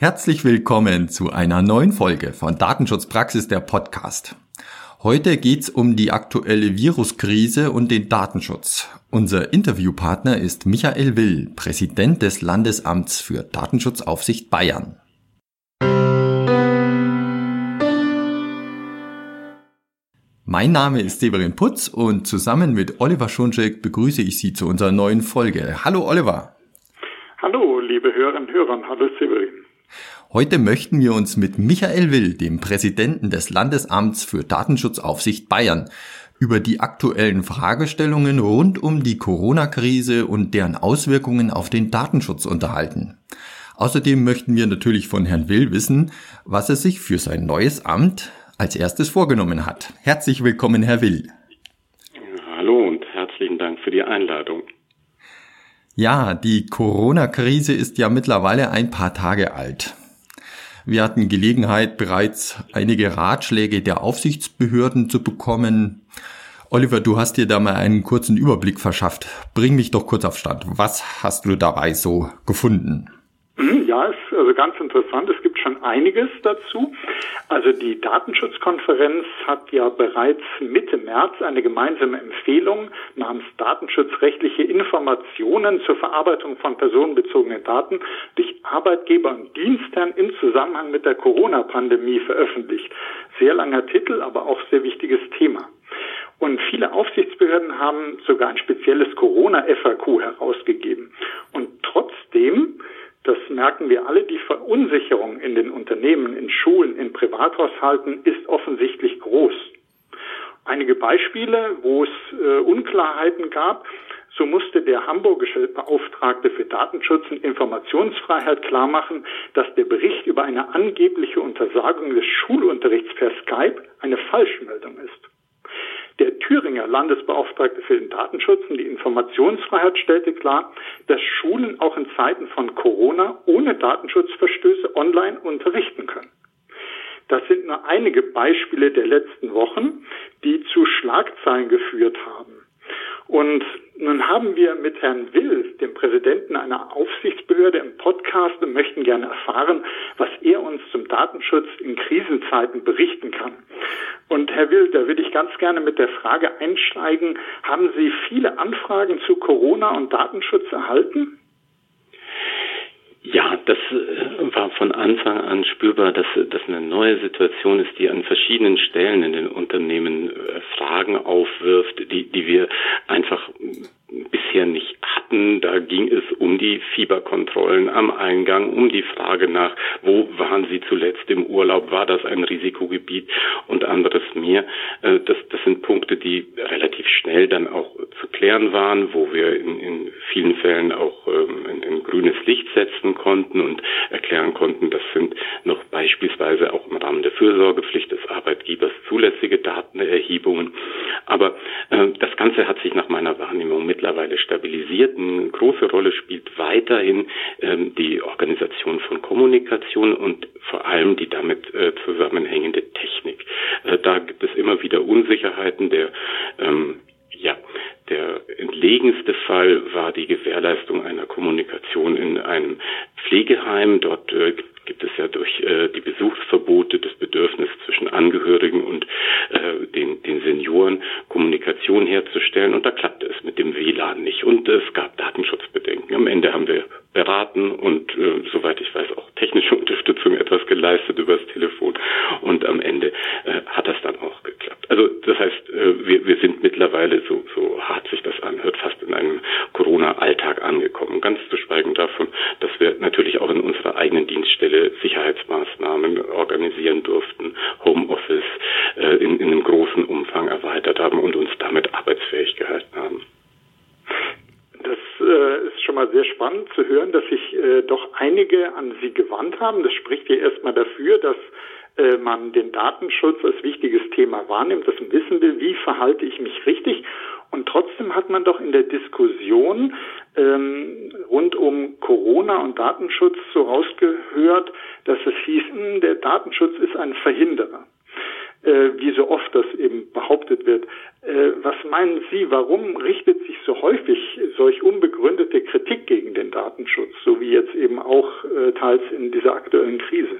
Herzlich willkommen zu einer neuen Folge von Datenschutzpraxis der Podcast. Heute geht's um die aktuelle Viruskrise und den Datenschutz. Unser Interviewpartner ist Michael Will, Präsident des Landesamts für Datenschutzaufsicht Bayern. Mein Name ist Severin Putz und zusammen mit Oliver Schunschek begrüße ich Sie zu unserer neuen Folge. Hallo Oliver. Hallo, liebe Hörerinnen und Hörer. Hallo Severin. Heute möchten wir uns mit Michael Will, dem Präsidenten des Landesamts für Datenschutzaufsicht Bayern, über die aktuellen Fragestellungen rund um die Corona-Krise und deren Auswirkungen auf den Datenschutz unterhalten. Außerdem möchten wir natürlich von Herrn Will wissen, was er sich für sein neues Amt als erstes vorgenommen hat. Herzlich willkommen, Herr Will. Hallo und herzlichen Dank für die Einladung. Ja, die Corona-Krise ist ja mittlerweile ein paar Tage alt. Wir hatten Gelegenheit, bereits einige Ratschläge der Aufsichtsbehörden zu bekommen. Oliver, du hast dir da mal einen kurzen Überblick verschafft. Bring mich doch kurz auf Stand. Was hast du dabei so gefunden? Ja, ist also ganz interessant. Es schon einiges dazu. Also die Datenschutzkonferenz hat ja bereits Mitte März eine gemeinsame Empfehlung namens Datenschutzrechtliche Informationen zur Verarbeitung von personenbezogenen Daten durch Arbeitgeber und Dienstherren im Zusammenhang mit der Corona-Pandemie veröffentlicht. Sehr langer Titel, aber auch sehr wichtiges Thema. Und viele Aufsichtsbehörden haben sogar ein spezielles Corona-FAQ herausgegeben. Und trotzdem das merken wir alle, die Verunsicherung in den Unternehmen, in Schulen, in Privathaushalten ist offensichtlich groß. Einige Beispiele, wo es äh, Unklarheiten gab, so musste der hamburgische Beauftragte für Datenschutz und Informationsfreiheit klarmachen, dass der Bericht über eine angebliche Untersagung des Schulunterrichts per Skype eine Falschmeldung ist. Der Thüringer Landesbeauftragte für den Datenschutz und die Informationsfreiheit stellte klar, dass Schulen auch in Zeiten von Corona ohne Datenschutzverstöße online unterrichten können. Das sind nur einige Beispiele der letzten Wochen, die zu Schlagzeilen geführt haben. Und nun haben wir mit Herrn Will, dem Präsidenten einer Aufsichtsbehörde, im Podcast und möchten gerne erfahren, was er uns zum Datenschutz in Krisenzeiten berichten kann. Und Herr Will, da würde ich ganz gerne mit der Frage einsteigen, haben Sie viele Anfragen zu Corona und Datenschutz erhalten? Ja, das äh, war von Anfang an spürbar, dass das eine neue Situation ist, die an verschiedenen Stellen in den Unternehmen äh, Fragen aufwirft, die, die wir einfach bisher nicht hatten. Da ging es um die Fieberkontrollen am Eingang, um die Frage nach, wo waren Sie zuletzt im Urlaub, war das ein Risikogebiet und anderes mehr. Äh, das, das sind Punkte, die relativ schnell dann auch zu klären waren, wo wir in, in vielen Fällen auch ähm, ein, ein grünes Licht setzen konnten und erklären konnten, das sind noch beispielsweise auch im Rahmen der Fürsorgepflicht des Arbeitgebers zulässige Datenerhebungen. Aber äh, das Ganze hat sich nach meiner Wahrnehmung mittlerweile stabilisiert. Eine große Rolle spielt weiterhin ähm, die Organisation von Kommunikation und vor allem die damit äh, zusammenhängende Technik. Äh, da gibt es immer wieder Unsicherheiten. Der ähm, ja, der entlegenste Fall war die Gewährleistung einer Kommunikation in einem Pflegeheim. Dort äh, gibt es ja durch äh, die Besuchsverbote das Bedürfnis zwischen Angehörigen und äh, den, den Senioren Kommunikation herzustellen. Und da klappte es mit dem WLAN nicht. Und es gab Datenschutzbedenken. Am Ende haben wir beraten und äh, soweit ich weiß auch technische Unterstützung etwas geleistet übers Telefon. Und am Ende äh, hat das dann auch geklappt. Also das heißt, äh, wir, wir sind mittlerweile so, so hart sich das anhört, fast in einem Corona-Alltag angekommen. Ganz zu schweigen davon, dass wir natürlich auch in unserer eigenen Dienststelle Sicherheitsmaßnahmen organisieren durften, Homeoffice äh, in, in einem großen Umfang erweitert haben und uns damit arbeitsfähig gehalten haben. Das äh, ist schon mal sehr spannend zu hören, dass sich äh, doch einige an Sie gewandt haben. Das spricht ja erstmal dafür, dass man den Datenschutz als wichtiges Thema wahrnimmt, man wissen will, wie verhalte ich mich richtig. Und trotzdem hat man doch in der Diskussion ähm, rund um Corona und Datenschutz so rausgehört, dass es hieß, mh, hm, der Datenschutz ist ein Verhinderer äh, wie so oft das eben behauptet wird. Äh, was meinen Sie, warum richtet sich so häufig solch unbegründete Kritik gegen den Datenschutz, so wie wie jetzt eben auch äh, teils in dieser aktuellen Krise?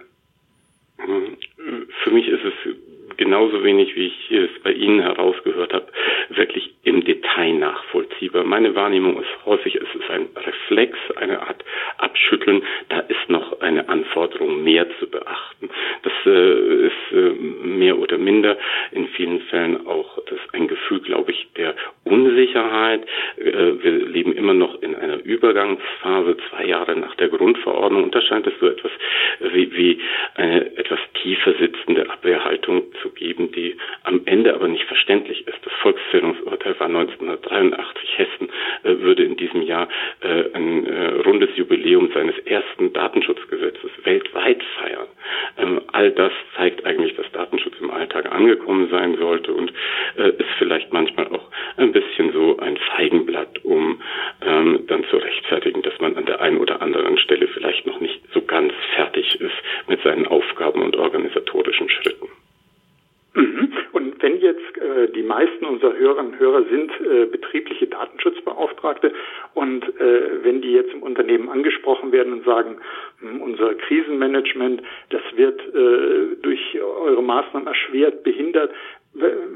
Für mich ist es genauso wenig, wie ich es bei Ihnen herausgehört habe, wirklich im Detail nachvollziehbar. Meine Wahrnehmung ist häufig, es ist ein Reflex, eine Art Abschütteln. Da ist noch eine Anforderung mehr zu beachten. Das äh, ist äh, mehr oder minder in vielen Fällen auch das ein Gefühl, glaube ich, der Unsicherheit. Äh, wir leben immer noch in einer Übergangsphase, zwei Jahre nach der Grundverordnung. Und da scheint es so etwas wie, wie eine etwas tiefer sitzende Abwehrhaltung zu geben, die am Ende aber nicht verständlich ist. Das Volkszählungsurteil war 1983. Hessen äh, würde in diesem Jahr äh, ein rundes Jubiläum seines ersten Datenschutzgesetzes weltweit feiern. Ähm, all das zeigt eigentlich, dass Datenschutz im Alltag angekommen sein sollte und ist vielleicht manchmal auch ein bisschen so ein Feigenblatt, um ähm, dann zu rechtfertigen, dass man an der einen oder anderen Stelle vielleicht noch nicht so ganz fertig ist mit seinen Aufgaben und organisatorischen Schritten. Mhm. Und wenn jetzt äh, die meisten unserer Hörerinnen und Hörer sind äh, betriebliche Datenschutzbeauftragte und äh, wenn die jetzt im Unternehmen angesprochen werden und sagen, hm, unser Krisenmanagement, das wird äh, durch eure Maßnahmen erschwert, behindert,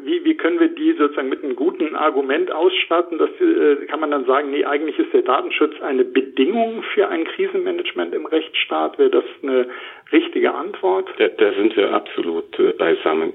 wie, wie können wir die sozusagen mit einem guten Argument ausstatten? Das äh, kann man dann sagen, nee, eigentlich ist der Datenschutz eine Bedingung für ein Krisenmanagement im Rechtsstaat. Wäre das eine richtige Antwort? Da, da sind wir absolut äh, beisammen.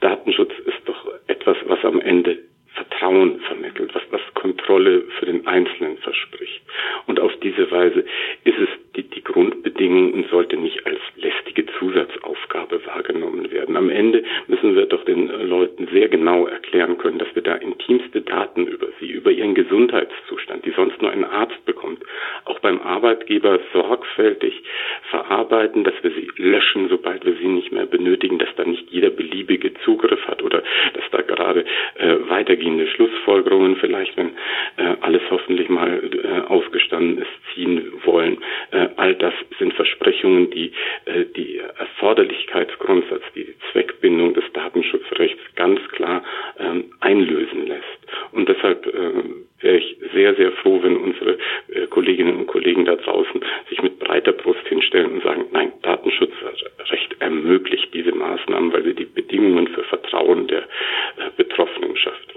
Datenschutz ist doch etwas, was am Ende Vertrauen vermittelt, was, was Kontrolle für den Einzelnen verspricht. Und auf diese Weise ist es die, die Grundbedingung und sollte nicht als lästige Zusatzaufgabe wahrgenommen werden. Am Ende müssen wir doch den Leuten sehr genau erklären können, dass wir da intimste Daten über sie, über ihren Gesundheitszustand, die sonst nur ein Arzt bekommt, auch beim Arbeitgeber sorgfältig verarbeiten, dass wir sie löschen, sobald wir sie nicht mehr benötigen, dass da nicht jeder beliebige Zugriff hat oder dass da gerade äh, weitergehende Schlussfolgerungen vielleicht, wenn äh, alles hoffentlich mal äh, ausgestanden ist, ziehen wollen. Äh, all das sind Versprechungen, die äh, die Erforderlichkeitsgrundsatz, die Zweckbindung des Datenschutzrechts ganz klar ähm, einlösen lässt. Und deshalb äh, wäre ich sehr, sehr froh, wenn unsere äh, Kolleginnen und Kollegen da draußen sich mit breiter Brust hinstellen und sagen, nein, Datenschutzrecht ermöglicht diese Maßnahmen, weil sie die Bedingungen für Vertrauen der äh, Betroffenen schafft.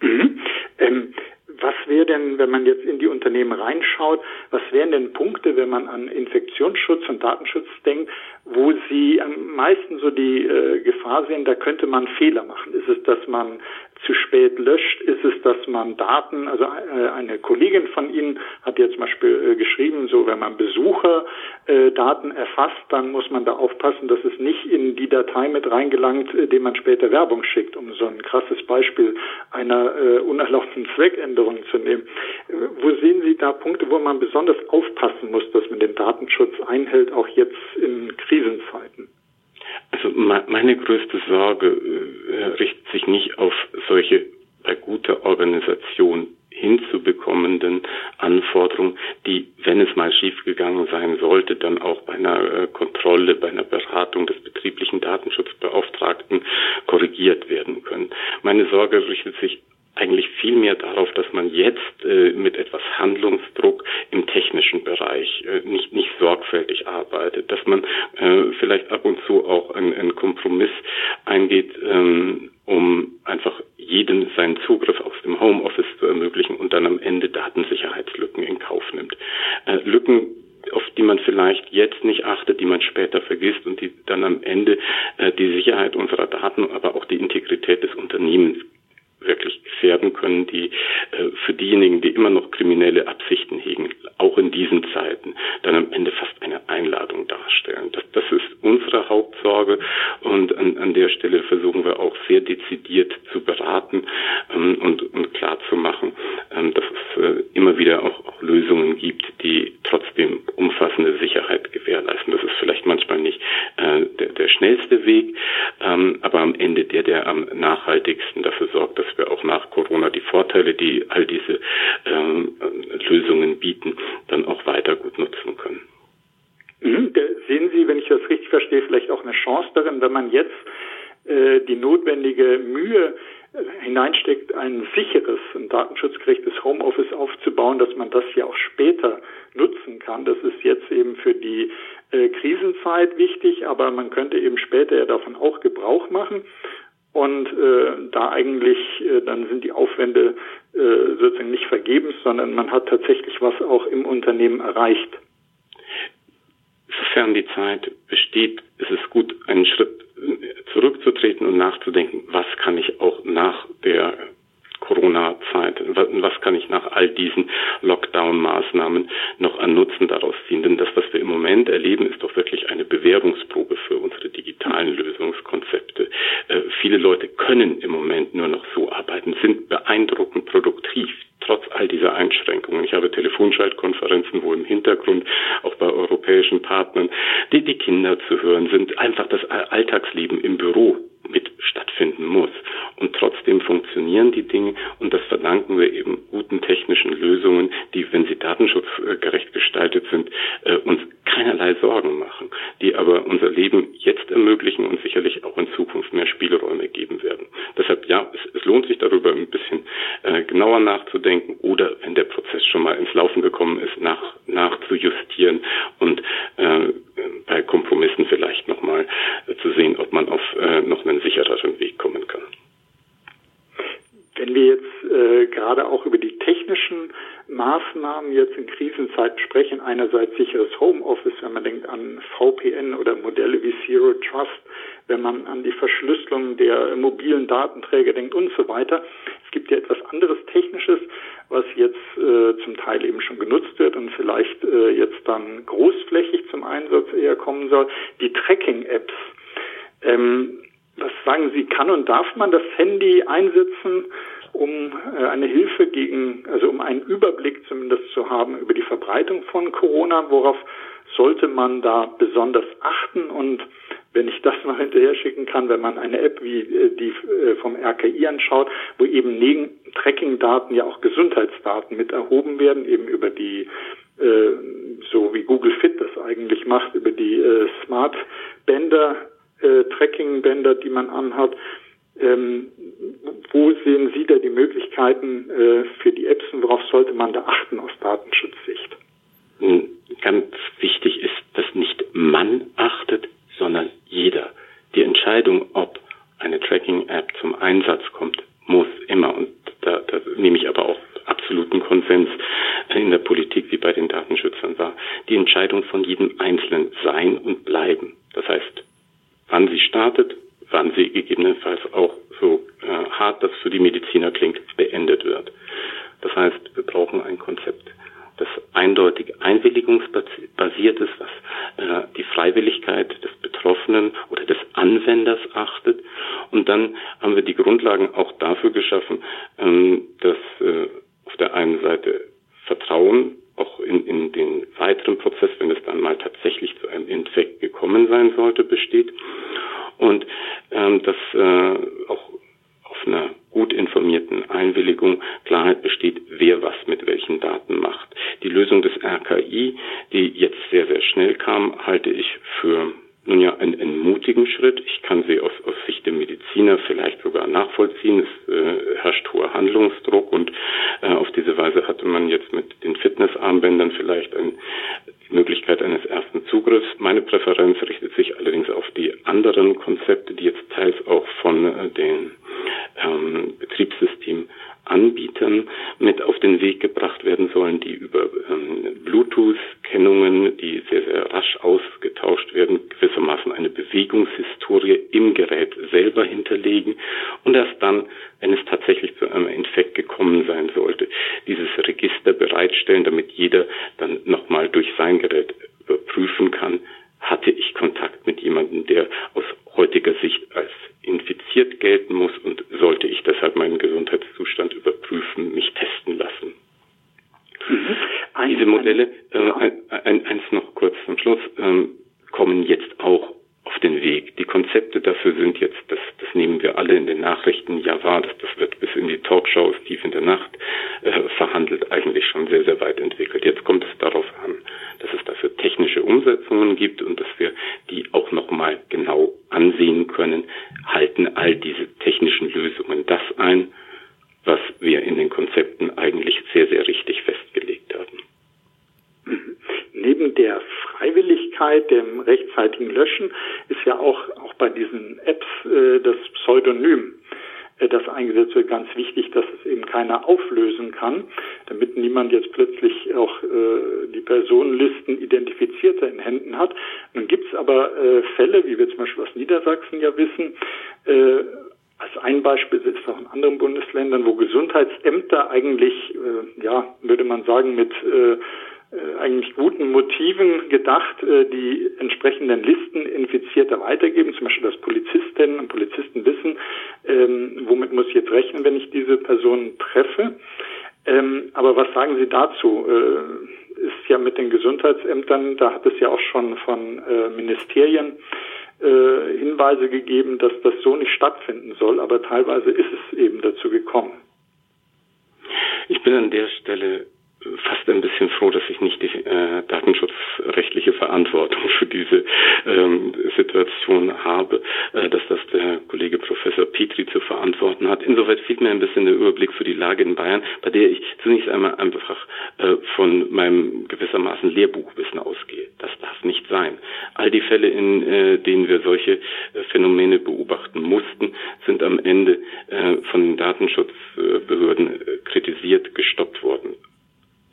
Mhm. Ähm, was wäre denn, wenn man jetzt in die Unternehmen reinschaut, was wären denn Punkte, wenn man an Infektionsschutz und Datenschutz denkt, wo Sie am meisten so die äh, Gefahr sehen, da könnte man Fehler machen? Ist es, dass man zu spät löscht? Ist es, dass man Daten, also äh, eine Kollegin von Ihnen hat jetzt zum Beispiel äh, geschrieben, so wenn man Besucherdaten äh, erfasst, dann muss man da aufpassen, dass es nicht in die Datei mit reingelangt, dem man später Werbung schickt, um so ein krasses Beispiel einer unerlaubten Zweckänderung zu nehmen. Wo sehen Sie da Punkte, wo man besonders aufpassen muss, dass man den Datenschutz einhält, auch jetzt in Krisenzeiten? Also meine größte Sorge äh, richtet sich nicht auf solche bei guter Organisation hinzubekommenden Anforderungen, die, wenn es mal schiefgegangen sein sollte, dann auch bei einer äh, Kontrolle, bei einer Beratung des betrieblichen Datenschutzbeauftragten korrigiert werden können. Meine Sorge richtet sich eigentlich viel mehr darauf, dass man jetzt äh, mit etwas Handlungsdruck im technischen Bereich äh, nicht, nicht sorgfältig arbeitet, dass man äh, vielleicht ab und zu auch einen Kompromiss eingeht, ähm, um einfach jedem seinen Zugriff aus dem Homeoffice zu ermöglichen und dann am Ende Datensicherheitslücken in Kauf nimmt. Äh, Lücken auf die man vielleicht jetzt nicht achtet, die man später vergisst und die dann am Ende äh, die Sicherheit unserer Daten, aber auch die Integrität des Unternehmens wirklich gefährden können, die äh, für diejenigen, die immer noch kriminelle Absichten hegen, auch in diesen Zeiten, dann am Ende fast eine Einladung darstellen. Das, das ist unsere Hauptsorge und an, an der Stelle versuchen wir auch sehr dezidiert zu beraten ähm, und, und klar zu machen, ähm, dass es äh, immer wieder auch, auch Lösungen gibt, die trotzdem umfassende Sicherheit gewährleisten. Das ist vielleicht manchmal nicht äh, der, der schnellste Weg, ähm, aber am Ende der, der am nachhaltigsten dafür sorgt, dass wir auch nach Corona die Vorteile, die all diese ähm, Lösungen bieten, dann auch weiter gut nutzen können. Mhm, sehen Sie, wenn ich das richtig verstehe, vielleicht auch eine Chance darin, wenn man jetzt äh, die notwendige Mühe hineinsteckt, ein sicheres, ein datenschutzgerechtes Homeoffice aufzubauen, dass man das ja auch später nutzen kann. Das ist jetzt eben für die äh, Krisenzeit wichtig, aber man könnte eben später ja davon auch Gebrauch machen. Und äh, da eigentlich, äh, dann sind die Aufwände äh, sozusagen nicht vergebens, sondern man hat tatsächlich was auch im Unternehmen erreicht. Sofern die Zeit besteht, ist es gut, einen Schritt zurückzutreten und nachzudenken, was kann ich auch nach der Corona-Zeit, was kann ich nach all diesen Lockdown-Maßnahmen noch an Nutzen daraus ziehen? Denn das, was wir im Moment erleben, ist doch wirklich eine Bewährungsprobe für unsere digitalen Lösungskonzepte. Äh, viele Leute können im Moment nur noch so arbeiten, sind beeindruckend produktiv trotz all dieser Einschränkungen. Ich habe Telefonschaltkonferenzen, wo im Hintergrund auch bei europäischen Partnern die, die Kinder zu hören sind, einfach das Alltagsleben im Büro mit stattfinden muss. Und trotzdem funktionieren die Dinge und das verdanken wir eben guten technischen Lösungen, die, wenn sie datenschutzgerecht gestaltet sind, äh, uns keinerlei Sorgen machen, die aber unser Leben jetzt ermöglichen und sicherlich auch in Zukunft mehr Spielräume geben werden. Deshalb ja, es, es lohnt sich darüber ein bisschen äh, genauer nachzudenken oder wenn der Prozess schon mal ins Laufen gekommen ist, nach, nachzujustieren und äh, bei Kompromissen vielleicht nochmal äh, zu sehen, ob man auf äh, noch einen sichereren Weg kommen kann. Wenn wir jetzt äh, gerade auch über die technischen Maßnahmen jetzt in Krisenzeiten sprechen, einerseits sicheres Homeoffice, wenn man denkt an VPN oder Modelle wie Zero Trust, wenn man an die Verschlüsselung der mobilen Datenträger denkt und so weiter. Es gibt ja etwas anderes Technisches, was jetzt äh, zum Teil eben schon genutzt wird und vielleicht äh, jetzt dann großflächig zum Einsatz eher kommen soll, die Tracking-Apps. Ähm, was sagen Sie, kann und darf man das Handy einsetzen, um äh, eine Hilfe gegen, also um einen Überblick zumindest zu haben über die Verbreitung von Corona? Worauf sollte man da besonders achten? Und wenn ich das noch hinterher schicken kann, wenn man eine App wie äh, die äh, vom RKI anschaut, wo eben neben Tracking-Daten ja auch Gesundheitsdaten mit erhoben werden, eben über die so wie Google Fit das eigentlich macht, über die Smart Bänder äh, Tracking-Bänder, die man anhat. Ähm, wo sehen Sie da die Möglichkeiten äh, für die Apps und worauf sollte man da achten aus Datenschutzsicht? Hm, ganz wichtig ist, dass nicht man achtet, sondern jeder. Die Entscheidung, ob eine Tracking-App zum Einsatz kommt, muss immer, und da, da nehme ich aber auch absoluten Konsens in der Politik wie bei den Datenschützern wahr, die Entscheidung von jedem Einzelnen sein und bleiben. Das heißt, wann sie startet, wann sie gegebenenfalls auch so äh, hart das für die Mediziner klingt, beendet wird. Das heißt, wir brauchen ein Konzept, das eindeutig einwilligungsbasiert ist, was äh, die Freiwilligkeit des Betroffenen oder des Anwenders achtet. Und dann haben wir die Grundlagen auch dafür geschaffen, ähm, dass äh, auf der einen Seite Vertrauen auch in, in den weiteren Prozess, wenn es dann mal tatsächlich zu einem Infekt gekommen sein sollte, besteht. Und ähm, dass äh, auch auf einer gut informierten Einwilligung Klarheit besteht, wer was mit welchen Daten macht. Die Lösung des RKI, die jetzt sehr, sehr schnell kam, halte ich für nun ja einen, einen mutigen Schritt. Ich kann sie aus, aus Sicht der Mediziner vielleicht sogar nachvollziehen. Es äh, herrscht hoher Handlungsdruck und äh, auf diese Weise hatte man jetzt mit den Fitnessarmbändern vielleicht ein, die Möglichkeit eines ersten Zugriffs. Meine Präferenz richtet sich allerdings auf die anderen Konzepte, die jetzt teils auch von äh, den ähm, Betriebssystemen Anbietern mit auf den Weg gebracht werden sollen, die über ähm, Bluetooth-Kennungen, die sehr, sehr rasch ausgetauscht werden, gewissermaßen eine Bewegungshistorie im Gerät selber hinterlegen und erst dann, wenn es tatsächlich zu einem Infekt gekommen sein sollte, dieses Register bereitstellen, damit jeder dann nochmal durch sein Gerät überprüfen kann, hatte ich Kontakt mit jemandem, der aus heutiger Sicht als infiziert gelten muss und sollte ich deshalb meinen Gesundheitszustand überprüfen, mich testen lassen. Mhm. Diese Modelle, äh, ein, eins noch kurz zum Schluss, ähm, kommen jetzt auch auf den Weg. Die Konzepte dafür sind jetzt, das, das nehmen wir alle in den Nachrichten ja wahr, das, das wird bis in die Talkshows tief in der Nacht äh, verhandelt, eigentlich schon sehr, sehr weit entwickelt. Jetzt kommt es darauf an, dass es dafür technische Umsetzungen gibt und dass wir die auch nochmal genau ansehen können. halten all diese technischen Lösungen das ein, was wir in den Konzepten eigentlich sehr, sehr richtig festgelegt haben. Neben der Freiwilligkeit, dem rechtzeitigen Löschen, ist ja auch, auch bei diesen Apps äh, das Pseudonym äh, das eingesetzt wird, ganz wichtig, dass es eben keiner auflösen kann, damit niemand jetzt plötzlich auch äh, die Personenlisten identifizierter in Händen hat. Nun gibt es aber äh, Fälle, wie wir zum Beispiel aus Niedersachsen ja wissen, äh, als ein Beispiel ist auch in anderen Bundesländern, wo Gesundheitsämter eigentlich, äh, ja, würde man sagen, mit äh, eigentlich guten Motiven gedacht, äh, die entsprechenden Listen Infizierter weitergeben, zum Beispiel, dass Polizistinnen und Polizisten wissen, ähm, womit muss ich jetzt rechnen, wenn ich diese Person treffe. Ähm, aber was sagen Sie dazu? Äh, ist ja mit den Gesundheitsämtern, da hat es ja auch schon von äh, Ministerien äh, Hinweise gegeben, dass das so nicht stattfinden soll, aber teilweise ist es eben dazu gekommen. Ich bin an der Stelle fast ein bisschen froh, dass ich nicht die äh, datenschutzrechtliche Verantwortung für diese ähm, Situation habe, äh, dass das der Kollege Professor Petri zu verantworten hat. Insoweit fehlt mir ein bisschen der Überblick für die Lage in Bayern, bei der ich zunächst einmal einfach äh, von meinem gewissermaßen Lehrbuchwissen ausgehe. Das darf nicht sein. All die Fälle, in äh, denen wir solche äh, Phänomene beobachten mussten, sind am Ende äh, von den Datenschutzbehörden äh, kritisiert, gestoppt worden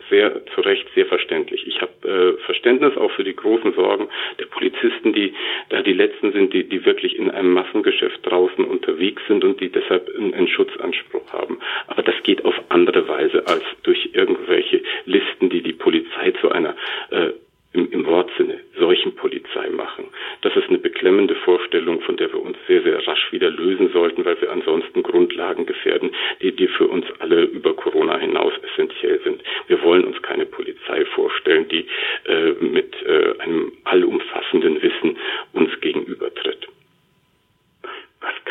sehr zu Recht sehr verständlich. Ich habe äh, Verständnis auch für die großen Sorgen der Polizisten, die da die letzten sind, die, die wirklich in einem Massengeschäft draußen unterwegs sind und die deshalb einen, einen Schutzanspruch haben. Aber das geht auf andere Weise als durch irgendwelche Listen, die die Polizei zu einer äh, im, im Wortsinne solchen Polizei machen. Das ist eine beklemmende Vorstellung, von der wir uns sehr, sehr rasch wieder lösen sollten, weil wir ansonsten Grundlagen gefährden, die, die für uns alle über Corona hinaus essentiell sind. Wir wollen uns keine Polizei vorstellen, die äh, mit äh, einem allumfassenden Wissen uns gegenübertritt.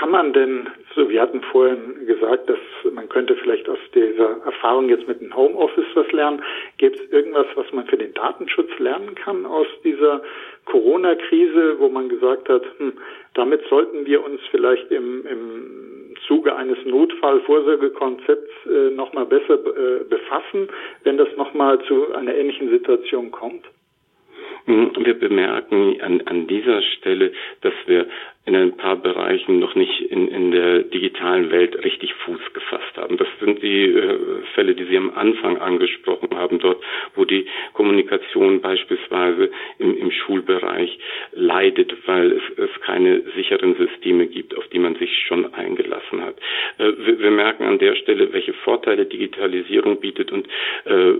Kann man denn, so wir hatten vorhin gesagt, dass man könnte vielleicht aus dieser Erfahrung jetzt mit dem Homeoffice was lernen. Gibt es irgendwas, was man für den Datenschutz lernen kann aus dieser Corona-Krise, wo man gesagt hat, hm, damit sollten wir uns vielleicht im, im Zuge eines Notfallvorsorgekonzepts äh, nochmal besser äh, befassen, wenn das nochmal zu einer ähnlichen Situation kommt? Hm, wir bemerken an, an dieser Stelle, dass wir in ein paar Bereichen noch nicht in, in der digitalen Welt richtig Fuß gefasst haben. Das sind die äh, Fälle, die Sie am Anfang angesprochen haben, dort, wo die Kommunikation beispielsweise im, im Schulbereich leidet, weil es, es keine sicheren Systeme gibt, auf die man sich schon eingelassen hat. Äh, wir, wir, merken an der Stelle, welche Vorteile Digitalisierung bietet und äh,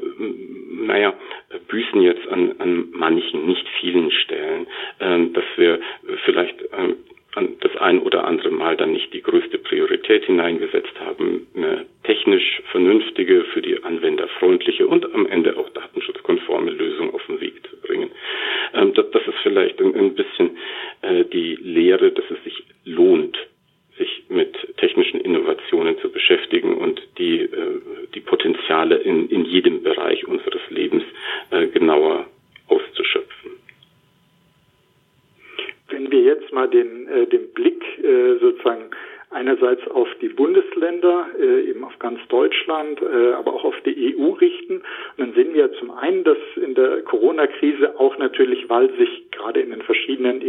naja, büßen jetzt an, an manchen, nicht vielen Stellen, äh, dass wir vielleicht äh, das ein oder andere Mal dann nicht die größte Priorität hineingesetzt haben, eine technisch vernünftige, für die Anwender freundliche und am Ende auch datenschutzkonforme Lösung auf den Weg zu bringen. Ähm, das, ist vielleicht ein, ein bisschen äh, die Lehre, dass es sich lohnt, sich mit technischen Innovationen zu beschäftigen und die, äh, die Potenziale in, in jedem Bereich unseres Lebens äh, genauer auszuschöpfen. Wenn wir jetzt mal den, äh, den Blick äh, sozusagen einerseits auf die Bundesländer, äh, eben auf ganz Deutschland, äh, aber auch auf die EU richten. Und dann sehen wir zum einen, dass in der Corona-Krise auch natürlich, weil sich gerade in den verschiedenen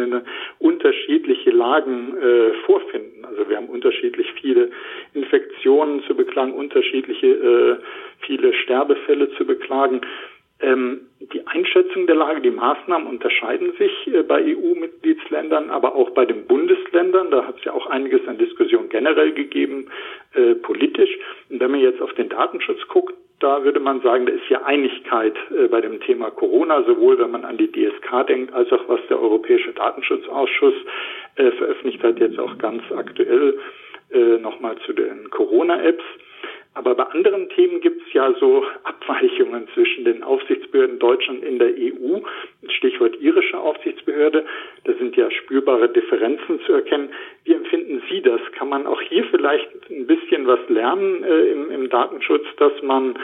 EU-Mitgliedsländern unterschiedliche Lagen äh, vorfinden. Also wir haben unterschiedlich viele Infektionen zu beklagen, unterschiedliche äh, viele Sterbefälle zu beklagen. Ähm, die Einschätzung der Lage, die Maßnahmen unterscheiden sich äh, bei EU-Mitgliedsländern, aber auch bei den Bundesländern. Da hat es ja auch einiges an Diskussion generell gegeben, äh, politisch. Und wenn man jetzt auf den Datenschutz guckt, da würde man sagen, da ist ja Einigkeit äh, bei dem Thema Corona, sowohl wenn man an die DSK denkt, als auch was der Europäische Datenschutzausschuss äh, veröffentlicht hat, jetzt auch ganz aktuell äh, nochmal zu den Corona-Apps. Aber bei anderen Themen gibt es ja so Abweichungen zwischen den Aufsichtsbehörden Deutschland in der EU. Stichwort irische Aufsichtsbehörde. Da sind ja spürbare Differenzen zu erkennen. Wie empfinden Sie das? Kann man auch hier vielleicht ein bisschen was lernen äh, im, im, Datenschutz, dass man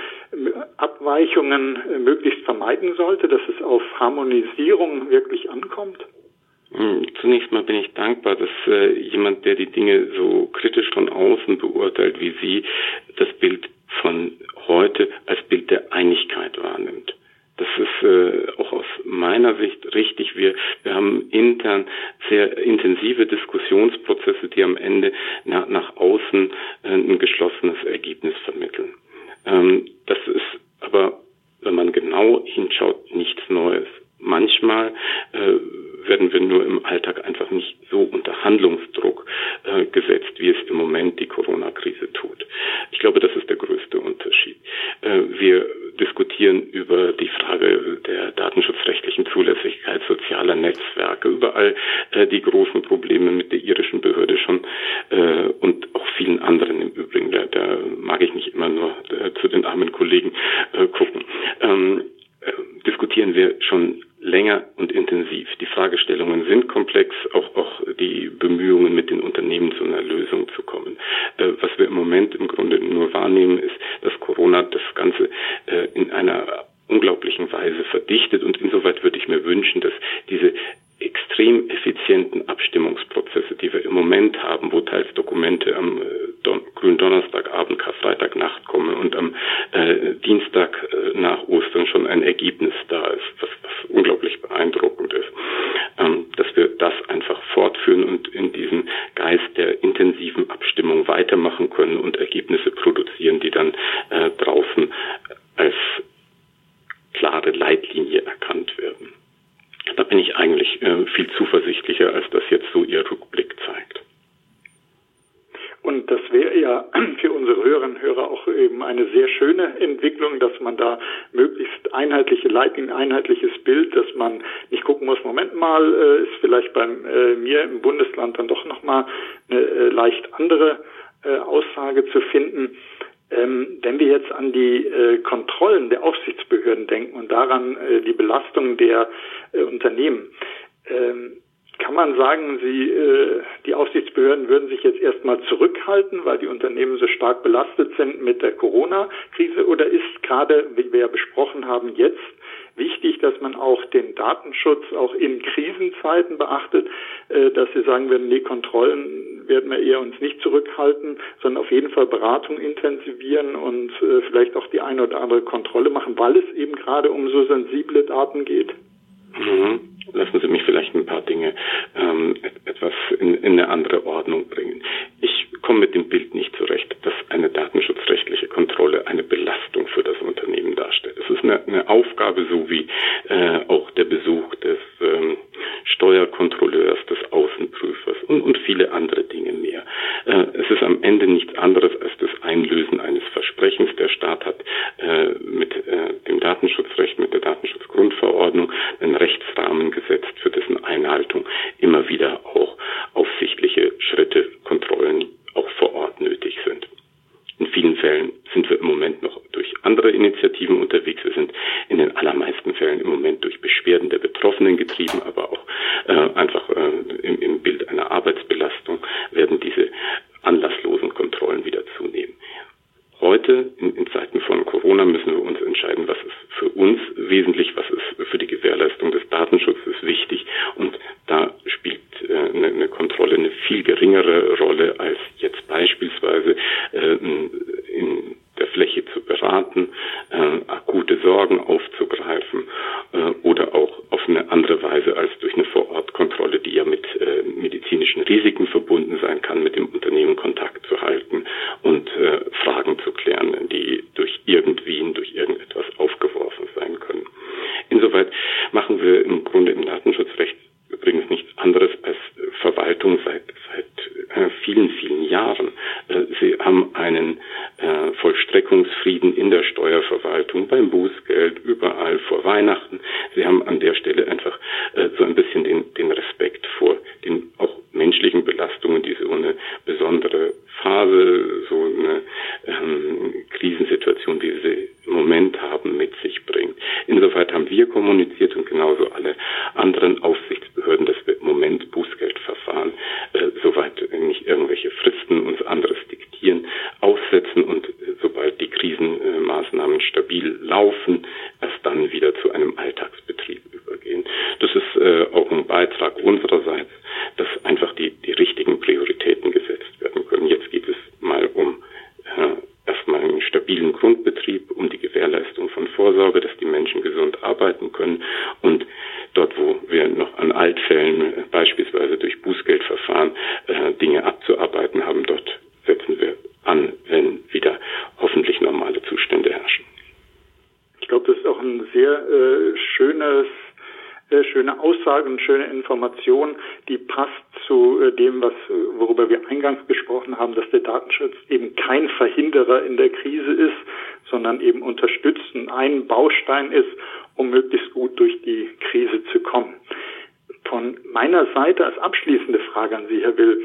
Abweichungen äh, möglichst vermeiden sollte, dass es auf Harmonisierung wirklich ankommt? Hm, zunächst mal bin ich dankbar, dass äh, jemand, der die Dinge so kritisch von außen beurteilt wie Sie, das Bild von heute als Bild der Einigkeit wahrnimmt. Das ist äh, auch aus meiner Sicht richtig. Wir, wir haben intern sehr intensive Diskussionsprozesse, die am Ende nach, nach außen äh, ein geschlossenes Ergebnis vermitteln. Ähm, das ist aber, wenn man genau hinschaut, nichts Neues. Manchmal äh, werden wir nur im Alltag einfach nicht so unter Handlungsdruck äh, gesetzt, wie es im Moment die Corona-Krise tut. Ich glaube, das ist der größte Unterschied. Äh, wir diskutieren über die Frage der datenschutzrechtlichen Zulässigkeit sozialer Netzwerke, überall äh, die großen Probleme mit der irischen Behörde schon äh, und auch vielen anderen im Übrigen. Da, da mag ich nicht immer nur äh, zu den armen Kollegen äh, gucken. Ähm, äh, diskutieren wir schon länger und intensiv. Die Fragestellungen sind komplex, auch, auch die Bemühungen mit den Unternehmen zu einer Lösung zu kommen. Äh, was wir im Moment im Grunde nur wahrnehmen, ist, dass Corona das Ganze äh, in einer unglaublichen Weise verdichtet und insoweit würde ich mir wünschen, dass diese extrem effizienten Abstimmungsprozesse, die wir im Moment haben, wo teils Dokumente am äh, grünen Donnerstagabend, Karfreitagnacht kommen und am äh, Dienstag äh, nach Ostern schon ein Ergebnis da ist, was unglaublich beeindruckend ist, ähm, dass wir das einfach fortführen und in diesem Geist der intensiven Abstimmung weitermachen können und Ergebnisse produzieren, die dann äh, draußen als klare Leitlinie erkannt werden. Da bin ich eigentlich äh, viel zuversichtlicher, als das jetzt so Ihr Rückblick zeigt. Und das wäre ja für unsere Hörerinnen und Hörer auch eben eine sehr schöne Entwicklung, dass man da möglichst einheitliche Leitlinien, einheitliches Bild, dass man nicht gucken muss, Moment mal, äh, ist vielleicht bei äh, mir im Bundesland dann doch nochmal eine äh, leicht andere äh, Aussage zu finden. Ähm, wenn wir jetzt an die äh, Kontrollen der Aufsichtsbehörden denken und daran äh, die Belastung der äh, Unternehmen, ähm, kann man sagen, Sie, äh, die Aufsichtsbehörden würden sich jetzt erstmal zurückhalten, weil die Unternehmen so stark belastet sind mit der Corona-Krise? Oder ist gerade, wie wir ja besprochen haben, jetzt wichtig, dass man auch den Datenschutz auch in Krisenzeiten beachtet, äh, dass Sie sagen würden, nee, Kontrollen werden wir eher uns nicht zurückhalten, sondern auf jeden Fall Beratung intensivieren und äh, vielleicht auch die eine oder andere Kontrolle machen, weil es eben gerade um so sensible Daten geht? Mhm. Lassen Sie mich vielleicht ein paar Dinge ähm, etwas in, in eine andere Ordnung bringen. Ich komme mit dem Bild nicht zurecht, dass eine datenschutzrechtliche Kontrolle eine Belastung für das Unternehmen darstellt. Es ist eine, eine Aufgabe, so wie äh, auch der Besuch des ähm, Steuerkontrolleurs, des Außenprüfers und, und viele andere Dinge mehr. Äh, es ist am Ende nichts anderes als das Einlösen eines Versprechens. Der Staat hat äh, mit äh, dem Datenschutzrecht, mit der Datenschutzgrundverordnung einen Rechtsrahmen gesetzt, für dessen Einhaltung immer wieder auch aufsichtliche Schritte, Kontrollen auch vor Ort nötig sind. In vielen Fällen sind wir im Moment noch durch andere Initiativen unterwegs. Wir sind in den allermeisten Fällen im Moment durch Beschwerden der Betroffenen getrieben, aber auch äh, einfach äh, im, im Bild einer Arbeitsbelastung werden diese anlasslosen Kontrollen wieder zunehmen. Heute, in, in, Zeiten von Corona, müssen wir uns entscheiden, was ist für uns wesentlich, was ist für die Gewährleistung des Datenschutzes wichtig. Und da spielt äh, eine, eine, Kontrolle eine viel geringere Rolle als jetzt beispielsweise äh, in der Fläche zu beraten, äh, akute Sorgen aufzugreifen äh, oder auch auf eine andere Weise als durch eine Vorortkontrolle, die ja mit äh, medizinischen Risiken verbunden sein kann, mit dem Unternehmen Kontakt zu halten und äh, Fragen zu klären, die durch irgendwen, durch irgendetwas aufgeworfen sein können. Insoweit machen wir im Grunde im Datenschutzrecht übrigens nichts anderes als Verwaltung seit, seit äh, vielen Jahren. Äh, sie haben einen äh, Vollstreckungsfrieden in der Steuerverwaltung, beim Bußgeld, überall vor Weihnachten. Sie haben an der Stelle einfach äh, so ein bisschen den, den Respekt vor den auch menschlichen Belastungen, die so eine besondere Phase, so eine ähm, Krisensituation, wie sie im Moment haben, mit sich bringt. Insoweit haben wir kommuniziert und genauso alle anderen Aufsichtsbehörden, dass wir im Moment Bußgeldverfahren, äh, soweit nicht irgendwelche Fristen uns anderes diktieren, aussetzen und äh, sobald die Krisenmaßnahmen stabil laufen, erst dann wieder zu einem Alltagsbetrieb übergehen. Das ist äh, auch ein Beitrag unsererseits, dass einfach die, die richtigen Prioritäten gesetzt werden können. Jetzt geht es mal um äh, erstmal einen stabilen Grundbetrieb, um die Gewährleistung von Vorsorge, dass die Menschen gesund arbeiten können und dort, wo wir noch an Altfällen, äh, beispielsweise durch Bußgeldverfahren, äh, Dinge abzuarbeiten haben, dort setzen wir an, wenn wieder hoffentlich normale Zustände herrschen. Ich glaube, das ist auch ein sehr äh, schönes äh, schöne Aussage und schöne Information, die passt zu äh, dem, was, worüber wir eingangs gesprochen haben, dass der Datenschutz eben kein Verhinderer in der Krise ist, sondern eben unterstützen, ein Baustein ist, um möglichst gut durch die Krise zu kommen. Von meiner Seite als abschließende Frage an Sie, Herr Will.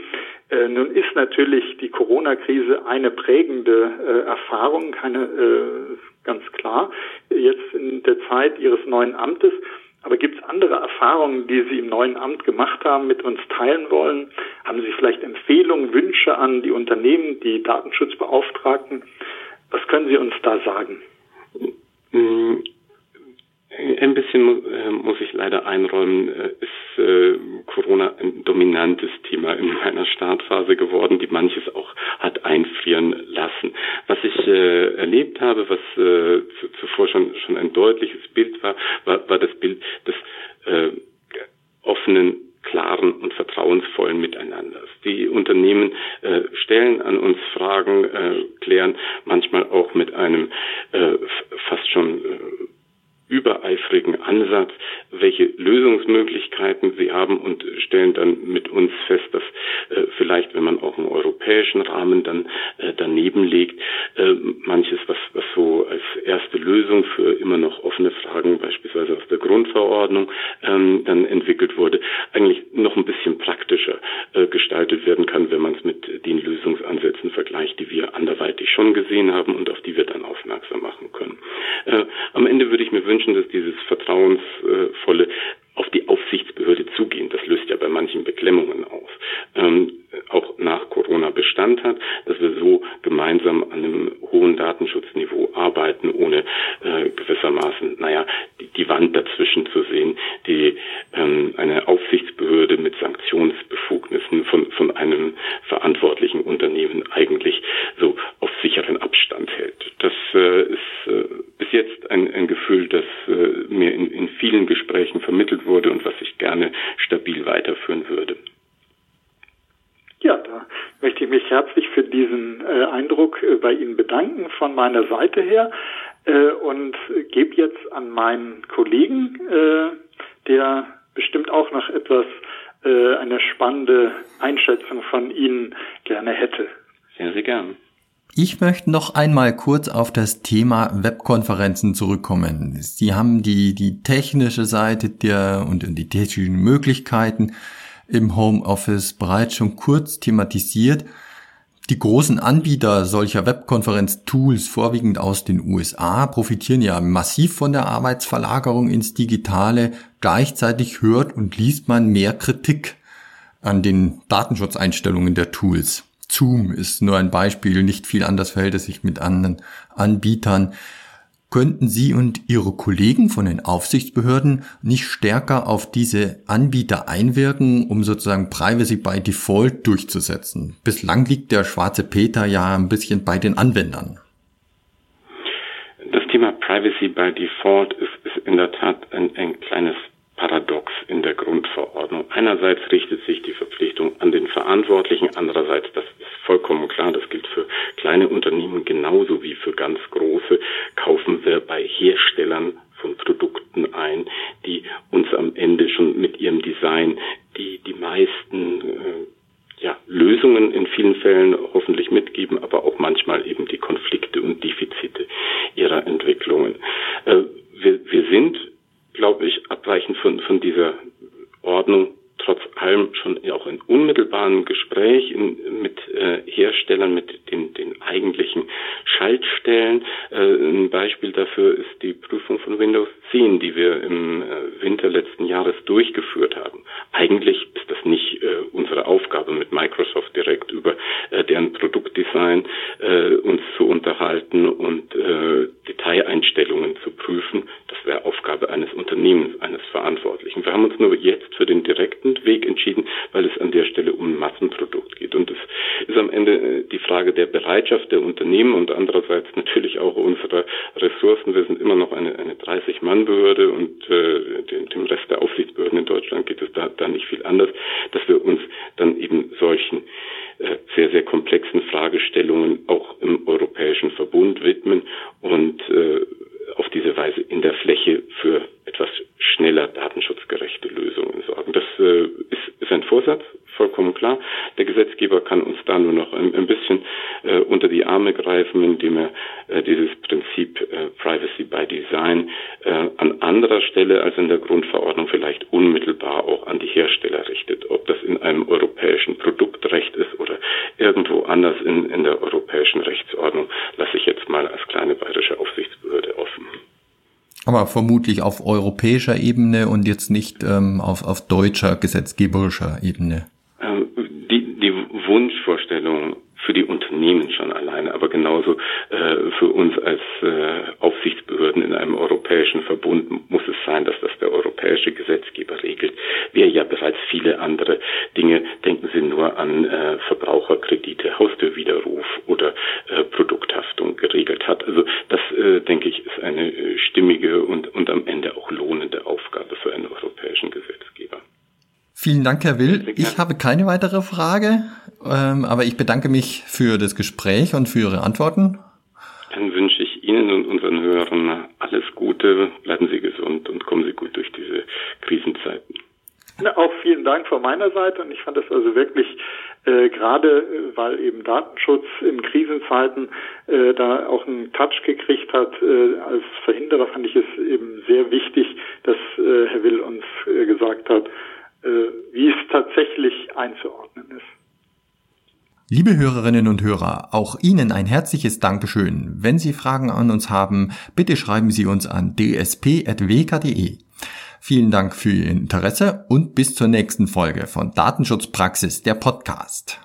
Äh, nun ist natürlich die Corona-Krise eine prägende äh, Erfahrung, keine äh, ganz klar, jetzt in der Zeit Ihres neuen Amtes. Aber gibt es andere Erfahrungen, die Sie im neuen Amt gemacht haben, mit uns teilen wollen? Haben Sie vielleicht Empfehlungen, Wünsche an die Unternehmen, die Datenschutzbeauftragten? Was können Sie uns da sagen? Mm, ein bisschen äh, muss ich leider einräumen, äh, ist äh, Corona ein dominantes Thema in meiner Startphase geworden, die manches auch. Ich erlebt habe, was zuvor schon schon ein deutliches Bild war, war, war das Bild des offenen klaren und vertrauensvollen Miteinanders. Die Unternehmen äh, stellen an uns Fragen, äh, klären manchmal auch mit einem äh, fast schon äh, übereifrigen Ansatz, welche Lösungsmöglichkeiten sie haben und stellen dann mit uns fest, dass äh, vielleicht, wenn man auch einen europäischen Rahmen dann äh, daneben legt, äh, manches, was, was so als erste Lösung für immer noch offene Fragen, beispielsweise aus der Grundverordnung, ähm, dann entwickelt wurde, eigentlich noch ein bisschen praktischer äh, gestaltet werden kann, wenn man es mit den Lösungsansätzen vergleicht, die wir anderweitig schon gesehen haben und auf die wir dann aufmerksam machen können. Äh, am Ende würde ich mir wünschen, dass dieses vertrauensvolle auf die Aufsichtsbehörde zugehen. Das löst ja bei manchen Beklemmungen aus. Ähm, auch nach Corona Bestand hat, dass wir so gemeinsam an einem hohen Datenschutzniveau arbeiten, ohne äh, gewissermaßen, naja, die, die Wand dazwischen zu sehen, die ähm, eine Aufsichtsbehörde mit Sanktionsbefugnissen von, von einem verantwortlichen Unternehmen eigentlich so auf sicheren Abstand hält. Das äh, ist äh, bis jetzt ein, ein Gefühl, das äh, mir in, in vielen Gesprächen vermittelt wurde und was ich gerne stabil weiterführen würde. Ja, da möchte ich mich herzlich für diesen äh, Eindruck äh, bei Ihnen bedanken von meiner Seite her äh, und gebe jetzt an meinen Kollegen, äh, der bestimmt auch noch etwas, äh, eine spannende Einschätzung von Ihnen gerne hätte. Sehr, sehr gern. Ich möchte noch einmal kurz auf das Thema Webkonferenzen zurückkommen. Sie haben die, die technische Seite der und die technischen Möglichkeiten im Homeoffice bereits schon kurz thematisiert. Die großen Anbieter solcher Webkonferenz-Tools, vorwiegend aus den USA, profitieren ja massiv von der Arbeitsverlagerung ins Digitale. Gleichzeitig hört und liest man mehr Kritik an den Datenschutzeinstellungen der Tools. Zoom ist nur ein Beispiel, nicht viel anders verhält es sich mit anderen Anbietern. Könnten Sie und Ihre Kollegen von den Aufsichtsbehörden nicht stärker auf diese Anbieter einwirken, um sozusagen Privacy by Default durchzusetzen? Bislang liegt der schwarze Peter ja ein bisschen bei den Anwendern. Das Thema Privacy by Default ist, ist in der Tat ein, ein kleines Paradox in der Grundverordnung. Einerseits richtet sich die Verpflichtung an den Verantwortlichen, andererseits, das ist vollkommen klar, das gilt für kleine Unternehmen genauso wie für ganz große, kaufen wir bei Herstellern von Produkten ein, die uns am Ende schon mit ihrem Design die, die meisten äh, ja, Lösungen in vielen Fällen hoffentlich mitgeben, aber auch manchmal eben die Konflikte und Defizite ihrer Entwicklungen. Äh, wir, wir sind glaube ich, abweichend von, von dieser Ordnung trotz allem schon auch in unmittelbaren Gespräch in, mit äh, Herstellern, mit den, den eigentlichen Schaltstellen. Äh, ein Beispiel dafür ist die Prüfung von Windows 10, die wir im äh, Winter letzten Jahres durchgeführt haben. Eigentlich ist das nicht äh, unsere Aufgabe, mit Microsoft direkt über äh, deren Produktdesign äh, uns zu unterhalten und äh, Detaileinstellungen zu prüfen. Das wäre Aufgabe eines Unternehmens, eines Verantwortlichen. Wir haben uns nur jetzt für den direkten Weg entschieden, weil es an der Stelle um ein Massenprodukt geht. Und es ist am Ende äh, die Frage der Bereitschaft der Unternehmen und andererseits natürlich auch unserer Ressourcen. Wir sind immer noch eine, eine 30-Mann-Behörde und äh, dem, dem Rest der Aufsichtsbehörden in Deutschland geht es da, da nicht viel anders, dass wir uns dann eben solchen äh, sehr, sehr komplexen Fragestellungen auch im Verbund widmen und äh, auf diese Weise in der Fläche für etwas schneller datenschutzgerechte Lösungen sorgen. Das äh, ist, ist ein Vorsatz, vollkommen klar. Der Gesetzgeber kann uns da nur noch ein, ein bisschen äh, unter die Arme greifen, indem er dieses Prinzip äh, Privacy by Design äh, an anderer Stelle als in der Grundverordnung vielleicht unmittelbar auch an die Hersteller richtet. Ob das in einem europäischen Produktrecht ist oder irgendwo anders in, in der europäischen Rechtsordnung, lasse ich jetzt mal als kleine bayerische Aufsichtsbehörde offen. Aber vermutlich auf europäischer Ebene und jetzt nicht ähm, auf, auf deutscher gesetzgeberischer Ebene. Ähm, die, die Wunschvorstellung für die Unternehmen schon alleine, aber genauso äh, für uns als äh, Aufsichtsbehörden in europäischen Verbund muss es sein, dass das der europäische Gesetzgeber regelt. Wir ja bereits viele andere Dinge, denken Sie nur an äh, Verbraucherkredite, Haustürwiderruf oder äh, Produkthaftung geregelt hat. Also das, äh, denke ich, ist eine äh, stimmige und, und am Ende auch lohnende Aufgabe für einen europäischen Gesetzgeber. Vielen Dank, Herr Will. Ich habe keine weitere Frage, ähm, aber ich bedanke mich für das Gespräch und für Ihre Antworten. Dann wünsche ich Ihnen und unseren Hörern alles Gute. Bleiben Sie gesund und kommen Sie gut durch diese Krisenzeiten. Auch vielen Dank von meiner Seite und ich fand das also wirklich äh, gerade, äh, weil eben Datenschutz in Krisenzeiten äh, da auch einen Touch gekriegt hat. Äh, als Verhinderer fand ich es eben sehr wichtig, dass äh, Herr Will uns äh, gesagt hat, äh, wie es tatsächlich einzuordnen ist. Liebe Hörerinnen und Hörer, auch Ihnen ein herzliches Dankeschön. Wenn Sie Fragen an uns haben, bitte schreiben Sie uns an dsp.wk.de. Vielen Dank für Ihr Interesse und bis zur nächsten Folge von Datenschutzpraxis, der Podcast.